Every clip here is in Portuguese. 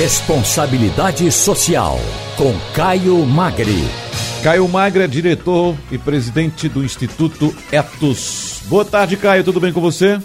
Responsabilidade Social, com Caio Magri. Caio Magri é diretor e presidente do Instituto Etos. Boa tarde, Caio, tudo bem com você?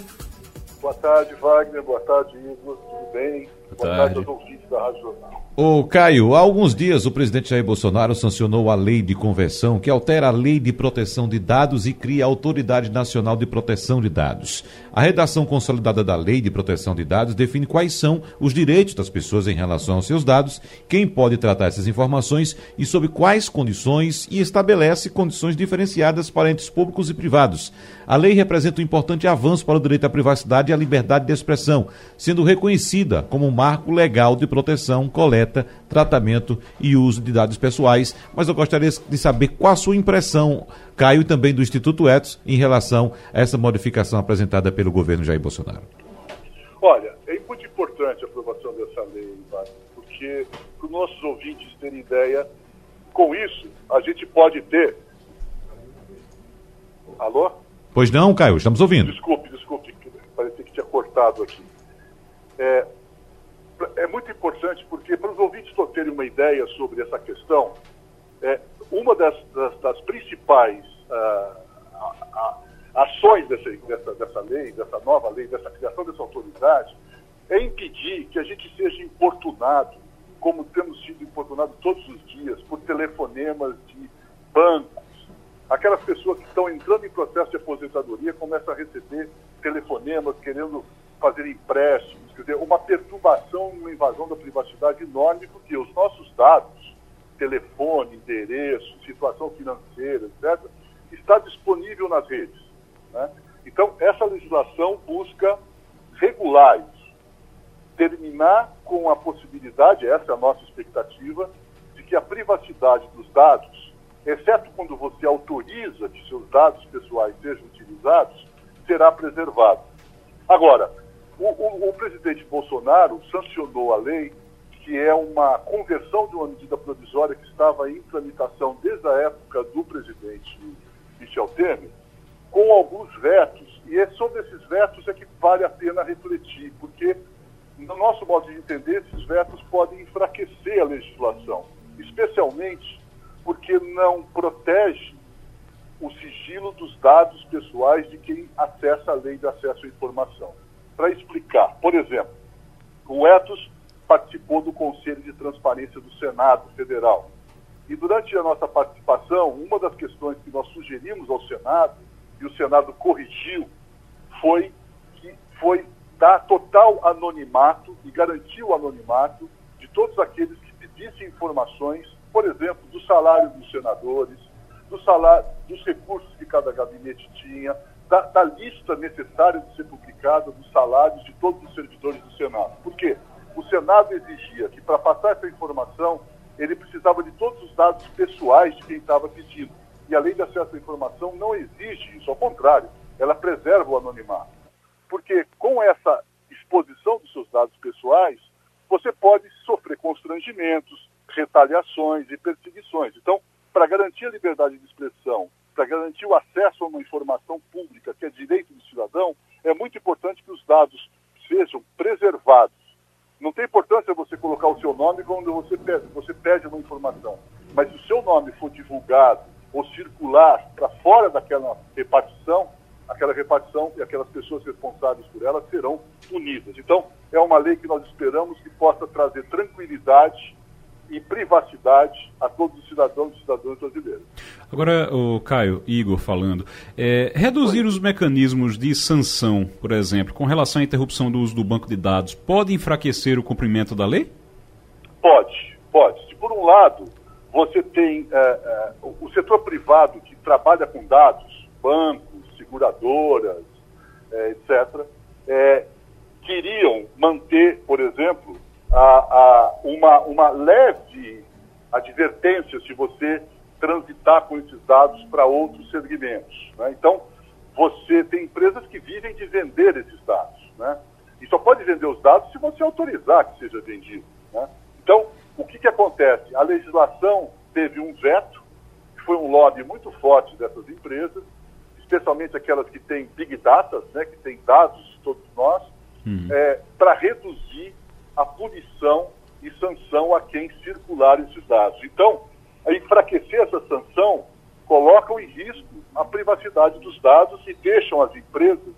Boa tarde, Wagner. Boa tarde, Igor. Tudo bem? Boa, Boa tarde. tarde aos ouvintes da Rádio Jornal. Ô Caio, há alguns dias o presidente Jair Bolsonaro sancionou a lei de conversão que altera a lei de proteção de dados e cria a Autoridade Nacional de Proteção de Dados. A redação consolidada da lei de proteção de dados define quais são os direitos das pessoas em relação aos seus dados, quem pode tratar essas informações e sob quais condições e estabelece condições diferenciadas para entes públicos e privados. A lei representa um importante avanço para o direito à privacidade e à liberdade de expressão, sendo reconhecida como um marco legal de proteção, coleta coleta, tratamento e uso de dados pessoais. Mas eu gostaria de saber qual a sua impressão, Caio, e também do Instituto Etos, em relação a essa modificação apresentada pelo governo Jair Bolsonaro. Olha, é muito importante a aprovação dessa lei, porque para os nossos ouvintes terem ideia, com isso a gente pode ter. Alô? Pois não, Caio, estamos ouvindo. Desculpe, desculpe, parecia que tinha cortado aqui. É, é muito importante porque, para os ouvintes terem uma ideia sobre essa questão, é, uma das, das, das principais uh, a, a, ações dessa, dessa, dessa lei, dessa nova lei, dessa criação dessa autoridade, é impedir que a gente seja importunado, como temos sido importunados todos os dias, por telefonemas de bancos. Aquelas pessoas que estão entrando em processo de aposentadoria começam a receber telefonemas querendo fazer empréstimos, quer dizer, uma perturbação, uma invasão da privacidade enorme, porque os nossos dados, telefone, endereço, situação financeira, etc., está disponível nas redes. Né? Então, essa legislação busca regular isso, terminar com a possibilidade, essa é a nossa expectativa, de que a privacidade dos dados, exceto quando você autoriza que seus dados pessoais sejam utilizados, será preservada. Agora, o, o, o, presidente Bolsonaro sancionou a lei, que é uma conversão de uma medida provisória que estava em tramitação desde a época do presidente Michel Temer, com alguns vetos, e é sobre esses vetos é que vale a pena refletir, porque, no nosso modo de entender, esses vetos podem enfraquecer a legislação, especialmente porque não protege o sigilo dos dados pessoais de quem acessa a lei de acesso à informação para explicar. Por exemplo, o Etos participou do Conselho de Transparência do Senado Federal. E durante a nossa participação, uma das questões que nós sugerimos ao Senado, e o Senado corrigiu, foi que foi dar total anonimato e garantir o anonimato de todos aqueles que pedissem informações, por exemplo, do salário dos senadores, do salário, dos recursos que cada gabinete tinha, da, da, lista necessária de ser publicada dos salários de todos os servidores do Senado. Por quê? O Senado exigia que, para passar essa informação, ele precisava de todos os dados pessoais de quem estava pedindo. E a lei de acesso à informação não exige isso, ao contrário, ela preserva o anonimato. Porque com essa exposição dos seus dados pessoais, você pode sofrer constrangimentos, retaliações e perseguições. Então, para garantir a liberdade de expressão para garantir o acesso a uma informação pública, que é direito do cidadão, é muito importante que os dados sejam preservados. Não tem importância você colocar o seu nome quando você pede, você pede uma informação. Mas se o seu nome for divulgado ou circular para fora daquela repartição, aquela repartição e aquelas pessoas responsáveis por ela serão punidas. Então, é uma lei que nós esperamos que possa trazer tranquilidade e privacidade a todos os cidadãos e cidadãs brasileiros. Agora, o Caio, Igor falando, é, reduzir Oi. os mecanismos de sanção, por exemplo, com relação à interrupção do uso do banco de dados, pode enfraquecer o cumprimento da lei? Pode, pode. Se por um lado você tem é, é, o setor privado que trabalha com dados, bancos, seguradoras, é, etc., é, queriam manter, por exemplo, a, uma, uma leve advertência se você transitar com esses dados para outros segmentos. Né? Então, você tem empresas que vivem de vender esses dados. Né? E só pode vender os dados se você autorizar que seja vendido. Né? Então, o que, que acontece? A legislação teve um veto, que foi um lobby muito forte dessas empresas, especialmente aquelas que têm big data, né, que têm dados de todos nós, uhum. é, para reduzir a punição e podem circular esses dados. Então, enfraquecer essa sanção colocam em risco a privacidade dos dados e deixam as empresas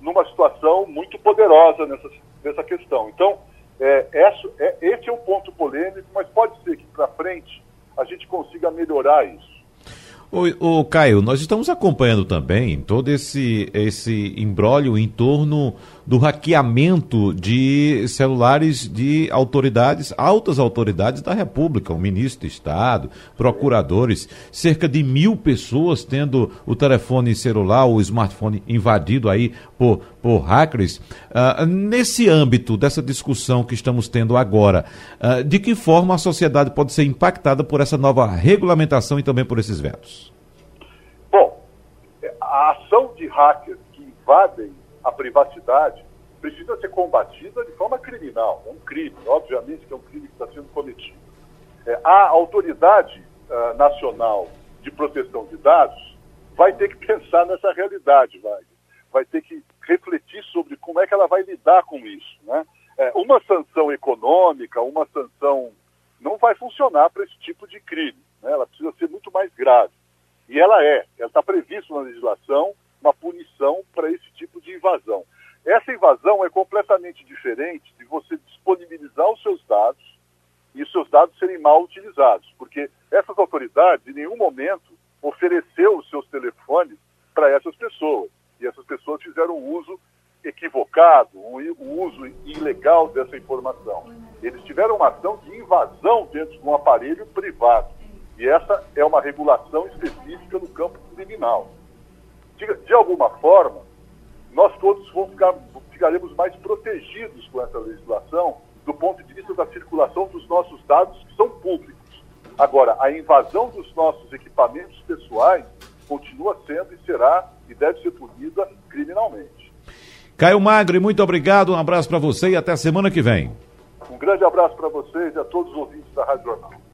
numa situação muito poderosa nessa, nessa questão. Então, é, essa, é, esse é um ponto polêmico, mas pode ser que para frente a gente consiga melhorar isso. O Caio, nós estamos acompanhando também todo esse, esse embrólio em torno do hackeamento de celulares de autoridades, altas autoridades da República, o ministro de Estado, procuradores, cerca de mil pessoas tendo o telefone celular, o smartphone invadido aí por, por hackers. Uh, nesse âmbito dessa discussão que estamos tendo agora, uh, de que forma a sociedade pode ser impactada por essa nova regulamentação e também por esses vetos? Bom, a ação de hackers que invadem a privacidade precisa ser combatida de forma criminal. É um crime, obviamente que é um crime que está sendo cometido. É, a autoridade uh, nacional de proteção de dados vai ter que pensar nessa realidade, vai, vai ter que refletir sobre como é que ela vai lidar com isso. Né? É, uma sanção econômica, uma sanção não vai funcionar para esse tipo de crime. Né? Ela precisa ser muito mais grave. E ela é, ela está prevista na legislação uma punição para esse invasão. Essa invasão é completamente diferente de você disponibilizar os seus dados e os seus dados serem mal utilizados, porque essas autoridades em nenhum momento ofereceu os seus telefones para essas pessoas e essas pessoas fizeram uso equivocado, um uso ilegal dessa informação. Eles tiveram uma ação de invasão dentro de um aparelho privado e essa é uma regulação específica no campo criminal de, de alguma forma, nós todos vamos ficar, ficaremos mais protegidos com essa legislação do ponto de vista da circulação dos nossos dados que são públicos. Agora, a invasão dos nossos equipamentos pessoais continua sendo e será e deve ser punida criminalmente. Caio Magre, muito obrigado, um abraço para você e até a semana que vem. Um grande abraço para vocês e a todos os ouvintes da Rádio Jornal.